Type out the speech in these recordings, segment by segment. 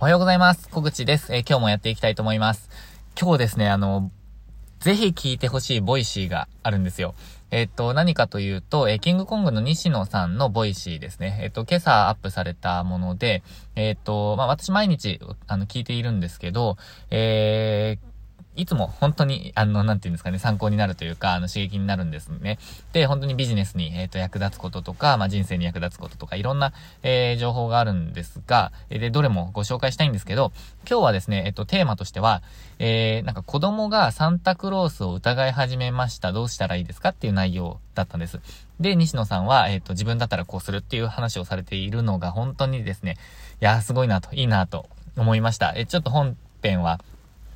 おはようございます。小口です。えー、今日もやっていきたいと思います。今日ですね、あの、ぜひ聞いてほしい Voicy があるんですよ。えっと、何かというと、えキングコングの西野さんの Voicy ですね。えっと、今朝アップされたもので、えっと、まあ、私毎日、あの、聞いているんですけど、えー、いつも本当に、あの、なんていうんですかね、参考になるというか、あの、刺激になるんですね。で、本当にビジネスに、えっ、ー、と、役立つこととか、まあ、人生に役立つこととか、いろんな、えー、情報があるんですが、えで、どれもご紹介したいんですけど、今日はですね、えっ、ー、と、テーマとしては、えー、なんか子供がサンタクロースを疑い始めました。どうしたらいいですかっていう内容だったんです。で、西野さんは、えっ、と、自分だったらこうするっていう話をされているのが本当にですね、いやーすごいなと、いいなと思いました。え、ちょっと本編は、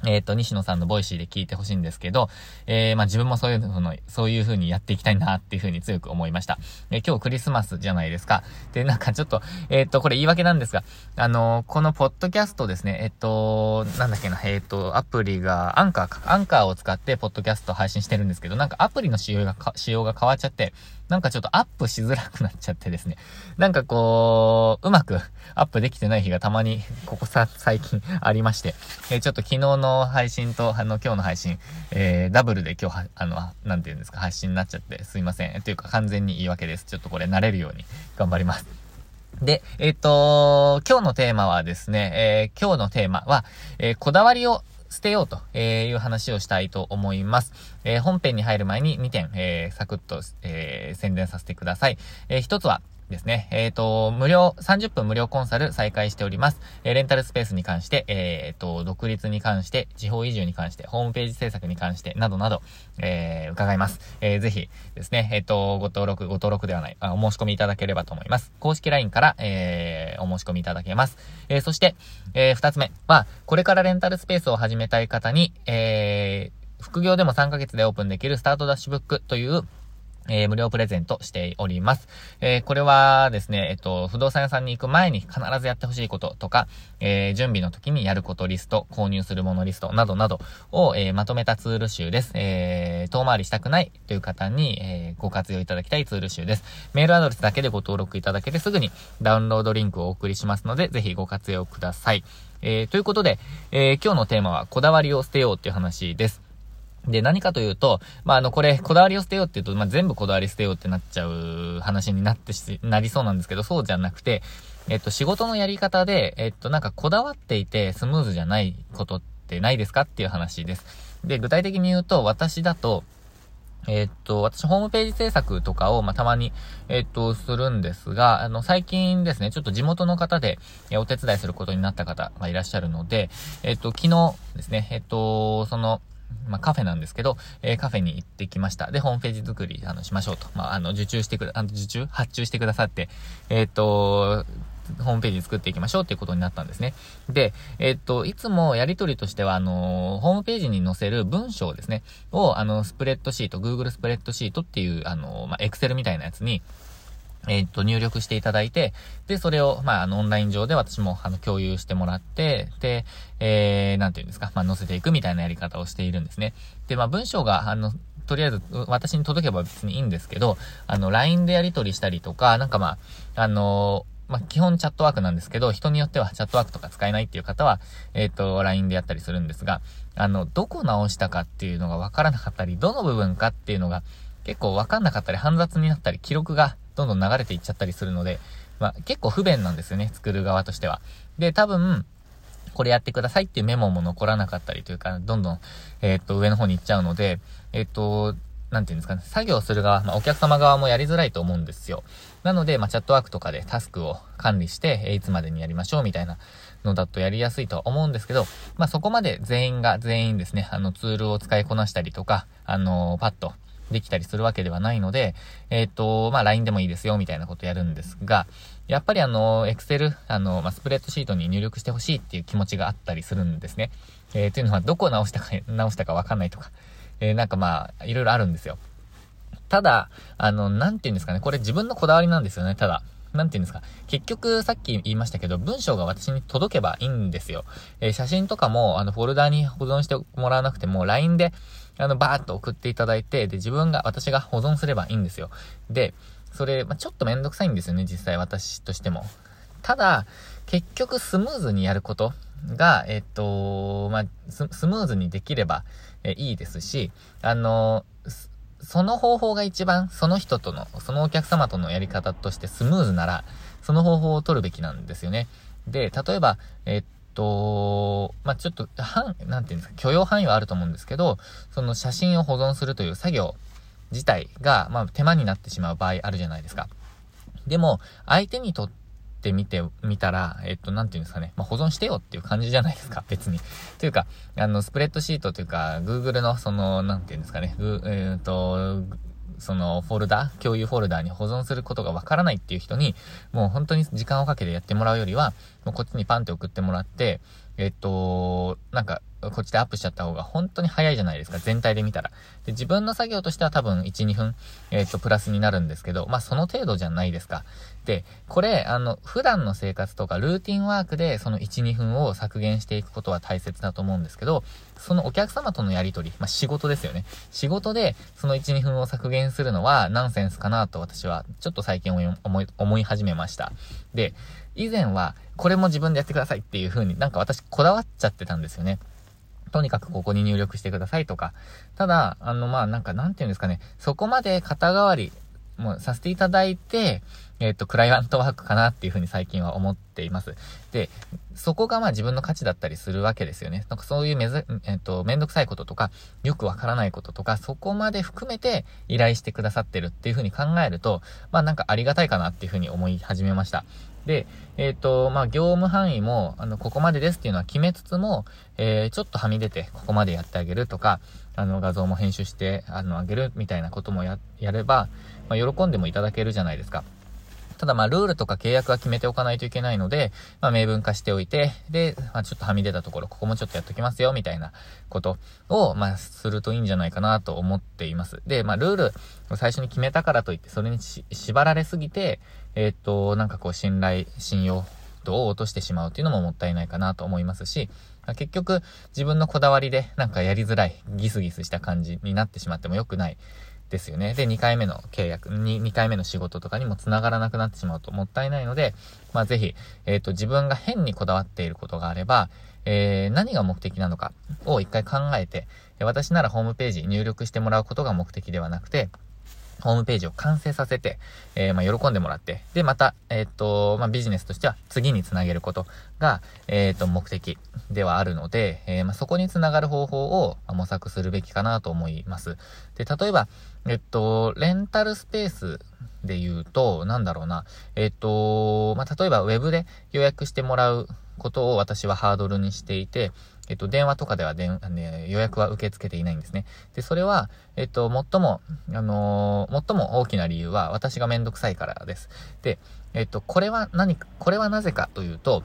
えっ、と、西野さんの Voicy で聞いてほしいんですけど、えー、まあ、自分もそういうの、そういう風にやっていきたいなっていう風に強く思いました。えー、今日クリスマスじゃないですか。で、なんかちょっと、えっ、と、これ言い訳なんですが、あのこのポッドキャストですね、えっ、と、なんだっけな、えっ、と、アプリが、アンカーか、アンカーを使ってポッドキャスト配信してるんですけど、なんかアプリの仕様が、仕様が変わっちゃって、なんかちょっとアップしづらくなっちゃってですね。なんかこう、うまくアップできてない日がたまに、ここさ、最近ありまして、えー、ちょっと昨日の配信と、あの、今日の配信、えー、ダブルで今日は、あの、なんて言うんですか、配信になっちゃってすいません。というか完全に言い訳です。ちょっとこれ慣れるように頑張ります。で、えっ、ー、と、今日のテーマはですね、えー、今日のテーマは、えー、こだわりを捨てようという話をしたいと思います。えー、本編に入る前に2点、えー、サクッと、えー、宣伝させてください。えー、1つは、ですね。えっ、ー、と、無料、30分無料コンサル再開しております。えー、レンタルスペースに関して、えっ、ー、と、独立に関して、地方移住に関して、ホームページ制作に関して、などなど、えー、伺います。えー、ぜひですね、えっ、と、ご登録、ご登録ではないあ、お申し込みいただければと思います。公式 LINE から、えー、お申し込みいただけます。え、そして、えー、二つ目は、これからレンタルスペースを始めたい方に、えー、副業でも3ヶ月でオープンできるスタートダッシュブックという、えー、無料プレゼントしております。えー、これはですね、えっと、不動産屋さんに行く前に必ずやってほしいこととか、えー、準備の時にやることリスト、購入するものリストなどなどを、えまとめたツール集です。え遠回りしたくないという方に、えご活用いただきたいツール集です。メールアドレスだけでご登録いただけてすぐにダウンロードリンクをお送りしますので、ぜひご活用ください。えということで、え今日のテーマはこだわりを捨てようっていう話です。で、何かというと、まあ、あの、これ、こだわりを捨てようって言うと、まあ、全部こだわり捨てようってなっちゃう話になってし、なりそうなんですけど、そうじゃなくて、えっと、仕事のやり方で、えっと、なんかこだわっていてスムーズじゃないことってないですかっていう話です。で、具体的に言うと、私だと、えっと、私、ホームページ制作とかを、まあ、たまに、えっと、するんですが、あの、最近ですね、ちょっと地元の方で、えお手伝いすることになった方がいらっしゃるので、えっと、昨日ですね、えっと、その、まあ、カフェなんですけど、えー、カフェに行ってきました。で、ホームページ作り、あの、しましょうと。まあ、あの、受注してくだ、あの、受注発注してくださって、えっ、と、ホームページ作っていきましょうっていうことになったんですね。で、えっと、いつもやりとりとしては、あの、ホームページに載せる文章ですね、を、あの、スプレッドシート、Google スプレッドシートっていう、あの、まあ、Excel みたいなやつに、えっ、と、入力していただいて、で、それを、まあ、あの、オンライン上で私も、あの、共有してもらって、で、えー、なんていうんですか、まあ、載せていくみたいなやり方をしているんですね。で、まあ、文章が、あの、とりあえず、私に届けば別にいいんですけど、あの、LINE でやり取りしたりとか、なんかまあ、あのまあ、基本チャットワークなんですけど、人によってはチャットワークとか使えないっていう方は、えっ、ー、と、LINE でやったりするんですが、あの、どこ直したかっていうのがわからなかったり、どの部分かっていうのが結構わかんなかったり、煩雑になったり、記録がどんどん流れていっちゃったりするので、まあ、結構不便なんですよね、作る側としては。で、多分、これやってくださいっていうメモも残らなかったりというか、どんどん、えっ、と、上の方に行っちゃうので、えっ、と、なんていうんですかね、作業する側、まあ、お客様側もやりづらいと思うんですよ。なので、まあ、チャットワークとかでタスクを管理して、えいつまでにやりましょうみたいなのだとやりやすいとは思うんですけど、まあ、そこまで全員が全員ですね、あのツールを使いこなしたりとか、あのー、パッとできたりするわけではないので、えっ、ー、と、まあ、LINE でもいいですよ、みたいなことやるんですが、やっぱりあの、Excel、あの、まあ、スプレッドシートに入力してほしいっていう気持ちがあったりするんですね。えー、というのは、どこを直したか、直したかわかんないとか、えー、なんかまあ、いろいろあるんですよ。ただ、あの、なんて言うんですかね、これ自分のこだわりなんですよね、ただ。なんて言うんですか？結局、さっき言いましたけど、文章が私に届けばいいんですよ。えー、写真とかも、あの、フォルダに保存してもらわなくても、LINE で、あの、バーっと送っていただいて、で、自分が、私が保存すればいいんですよ。で、それ、まあ、ちょっとめんどくさいんですよね、実際私としても。ただ、結局スムーズにやることが、えっと、まあ、スムーズにできれば、えいいですし、あの、その方法が一番、その人との、そのお客様とのやり方としてスムーズなら、その方法を取るべきなんですよね。で、例えば、えっと、まあ、ちょっと、はん、なんていうんですか、許容範囲はあると思うんですけど、その写真を保存するという作業自体が、まあ、手間になってしまう場合あるじゃないですか。でも、相手にとってみてみたら、えっと、なんていうんですかね、まあ、保存してよっていう感じじゃないですか、別に。というか、あの、スプレッドシートというか、Google のその、なんていうんですかね、ぐえー、っと、そのフォルダ、共有フォルダに保存することがわからないっていう人に、もう本当に時間をかけてやってもらうよりは、もうこっちにパンって送ってもらって、えっと、なんか、こっちでアップしちゃった方が本当に早いじゃないですか、全体で見たら。で、自分の作業としては多分1、2分、えっと、プラスになるんですけど、まあ、その程度じゃないですか。で、これ、あの、普段の生活とかルーティンワークでその1、2分を削減していくことは大切だと思うんですけど、そのお客様とのやりとり、まあ、仕事ですよね。仕事でその1、2分を削減するのはナンセンスかなと私はちょっと最近思い、思い始めました。で、以前はこれも自分でやってくださいっていう風になんか私こだわっちゃってたんですよね。とにかくここに入力してくださいとか。ただ、あの、まあ、なんか、なんていうんですかね。そこまで肩代わり、もうさせていただいて、えっ、と、クライアントワークかなっていうふうに最近は思っています。で、そこがまあ自分の価値だったりするわけですよね。なんかそういうめず、えっ、と、めんどくさいこととか、よくわからないこととか、そこまで含めて依頼してくださってるっていうふうに考えると、まあなんかありがたいかなっていうふうに思い始めました。で、えっ、ー、と、まあ、業務範囲も、あの、ここまでですっていうのは決めつつも、えー、ちょっとはみ出て、ここまでやってあげるとか、あの、画像も編集して、あの、あげるみたいなこともや、やれば、まあ、喜んでもいただけるじゃないですか。ただまあ、ルールとか契約は決めておかないといけないので、まあ、明文化しておいて、で、まあ、ちょっとはみ出たところ、ここもちょっとやっときますよ、みたいなことを、まあ、するといいんじゃないかなと思っています。で、まあ、ルールを最初に決めたからといって、それに縛られすぎて、えー、っと、なんかこう、信頼、信用度を落としてしまうっていうのももったいないかなと思いますし、結局、自分のこだわりで、なんかやりづらい、ギスギスした感じになってしまっても良くないですよね。で、2回目の契約、2, 2回目の仕事とかにも繋がらなくなってしまうともったいないので、まあぜひ、えっ、ー、と、自分が変にこだわっていることがあれば、えー、何が目的なのかを一回考えて、私ならホームページ入力してもらうことが目的ではなくて、ホームページを完成させて、えー、まあ、喜んでもらって、で、また、えっ、と、まあ、ビジネスとしては次につなげることが、えっ、と、目的ではあるので、え、まあ、そこにつながる方法を模索するべきかなと思います。で、例えば、えっと、レンタルスペースで言うと、なんだろうな、えっと、ま、例えばウェブで予約してもらうことを私はハードルにしていて、えっと、電話とかではで、ね、予約は受け付けていないんですね。で、それは、えっと、最も、あのー、最も大きな理由は、私がめんどくさいからです。で、えっと、これは何か、これはなぜかというと、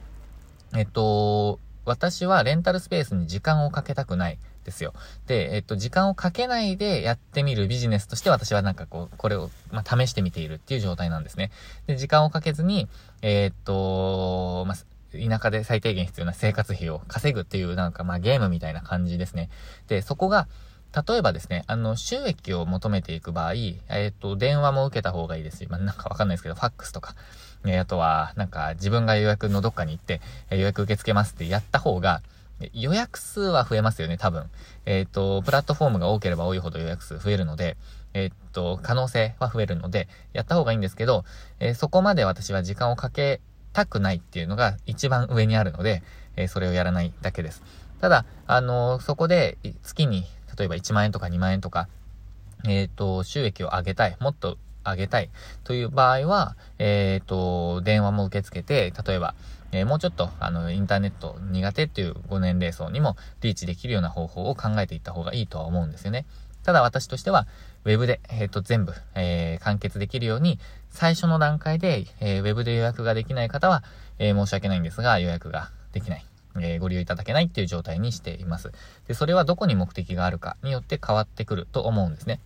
えっと、私はレンタルスペースに時間をかけたくない。ですよ。で、えっと、時間をかけないでやってみるビジネスとして私はなんかこう、これを、まあ、試してみているっていう状態なんですね。で、時間をかけずに、えー、っと、まあ、田舎で最低限必要な生活費を稼ぐっていうなんかまあゲームみたいな感じですね。で、そこが、例えばですね、あの、収益を求めていく場合、えっ、と、電話も受けた方がいいですし、まあ、なんかわかんないですけど、ファックスとか、え、あとは、なんか自分が予約のどっかに行って、え予約受け付けますってやった方が、予約数は増えますよね、多分。えっ、と、プラットフォームが多ければ多いほど予約数増えるので、えっ、と、可能性は増えるので、やった方がいいんですけど、えそこまで私は時間をかけたくないっていうのが一番上にあるので、えー、それをやらないだけです。ただ、あのー、そこで月に、例えば1万円とか2万円とか、えっ、ー、と、収益を上げたい、もっと上げたいという場合は、えっ、と、電話も受け付けて、例えば、えもうちょっと、あの、インターネット苦手っていうご年齢層にもリーチできるような方法を考えていった方がいいとは思うんですよね。ただ私としては、ウェブで、えっ、ー、と、全部、えー、完結できるように、最初の段階で、えー、ウェブで予約ができない方は、え申し訳ないんですが、予約ができない。えご利用いただけないっていう状態にしています。で、それはどこに目的があるかによって変わってくると思うんですね。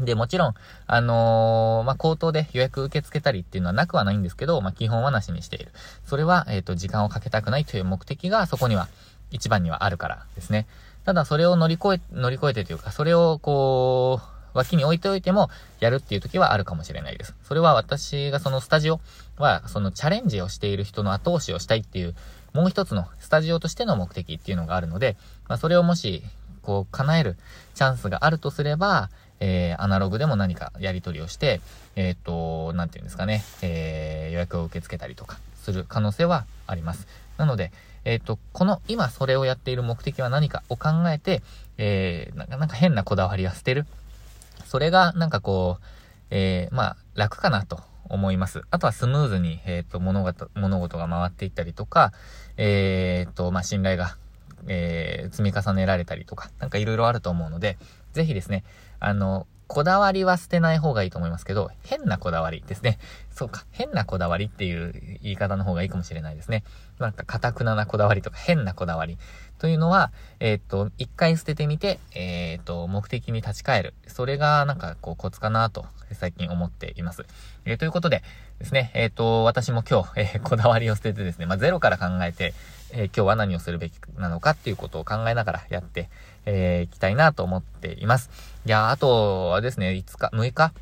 で、もちろん、あのー、まあ、口頭で予約受け付けたりっていうのはなくはないんですけど、まあ、基本はなしにしている。それは、えっ、ー、と、時間をかけたくないという目的がそこには一番にはあるからですね。ただそれを乗り越え、乗り越えてというか、それをこう、脇に置いておいても、やるっていう時はあるかもしれないです。それは私がそのスタジオは、そのチャレンジをしている人の後押しをしたいっていう、もう一つのスタジオとしての目的っていうのがあるので、まあ、それをもし、こう、叶えるチャンスがあるとすれば、えー、アナログでも何かやり取りをして、えっ、と、なんていうんですかね、えー、予約を受け付けたりとかする可能性はあります。なので、えっ、と、この今それをやっている目的は何かを考えて、えー、なんか変なこだわりは捨てる。それがなんかこう、えー、まあ、楽かなと思います。あとはスムーズに、えっ、ー、と、物事、物事が回っていったりとか、えっ、ー、と、まあ、信頼が、えー、積み重ねられたりとか、なんかいろいろあると思うので、ぜひですね、あの、こだわりは捨てない方がいいと思いますけど、変なこだわりですね。そうか、変なこだわりっていう言い方の方がいいかもしれないですね。なんか、かたくななこだわりとか変なこだわりというのは、えー、っと、一回捨ててみて、えー、っと、目的に立ち返る。それが、なんか、こう、コツかなと、最近思っています。えー、ということでですね、えっと、私も今日、えこだわりを捨ててですね、まあ、ゼロから考えて、え今日は何をするべきなのかっていうことを考えながらやって、えー、いきたいなと思っています。いやあとはですね、5日、6日？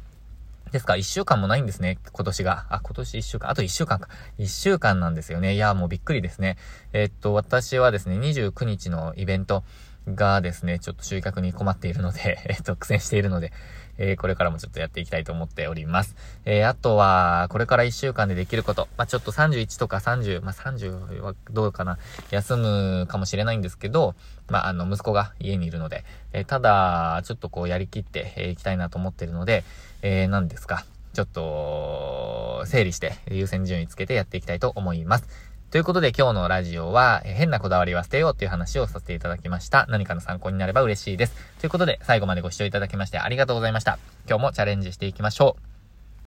ですか ?1 週間もないんですね、今年が。あ、今年1週間、あと1週間か。1週間なんですよね。いやもうびっくりですね。えー、っと、私はですね、29日のイベントがですね、ちょっと集客に困っているので、えっと、苦戦しているので、えー、これからもちょっとやっていきたいと思っております。えー、あとは、これから1週間でできること。まあ、ちょっと31とか30、まあ、30はどうかな。休むかもしれないんですけど、まあ、あの、息子が家にいるので、え、ただ、ちょっとこうやりきってい、えきたいなと思ってるので、えー、何ですか。ちょっと、整理して優先順位つけてやっていきたいと思います。ということで今日のラジオは、え変なこだわりは捨てようっていう話をさせていただきました。何かの参考になれば嬉しいです。ということで最後までご視聴いただきましてありがとうございました。今日もチャレンジしていきましょう。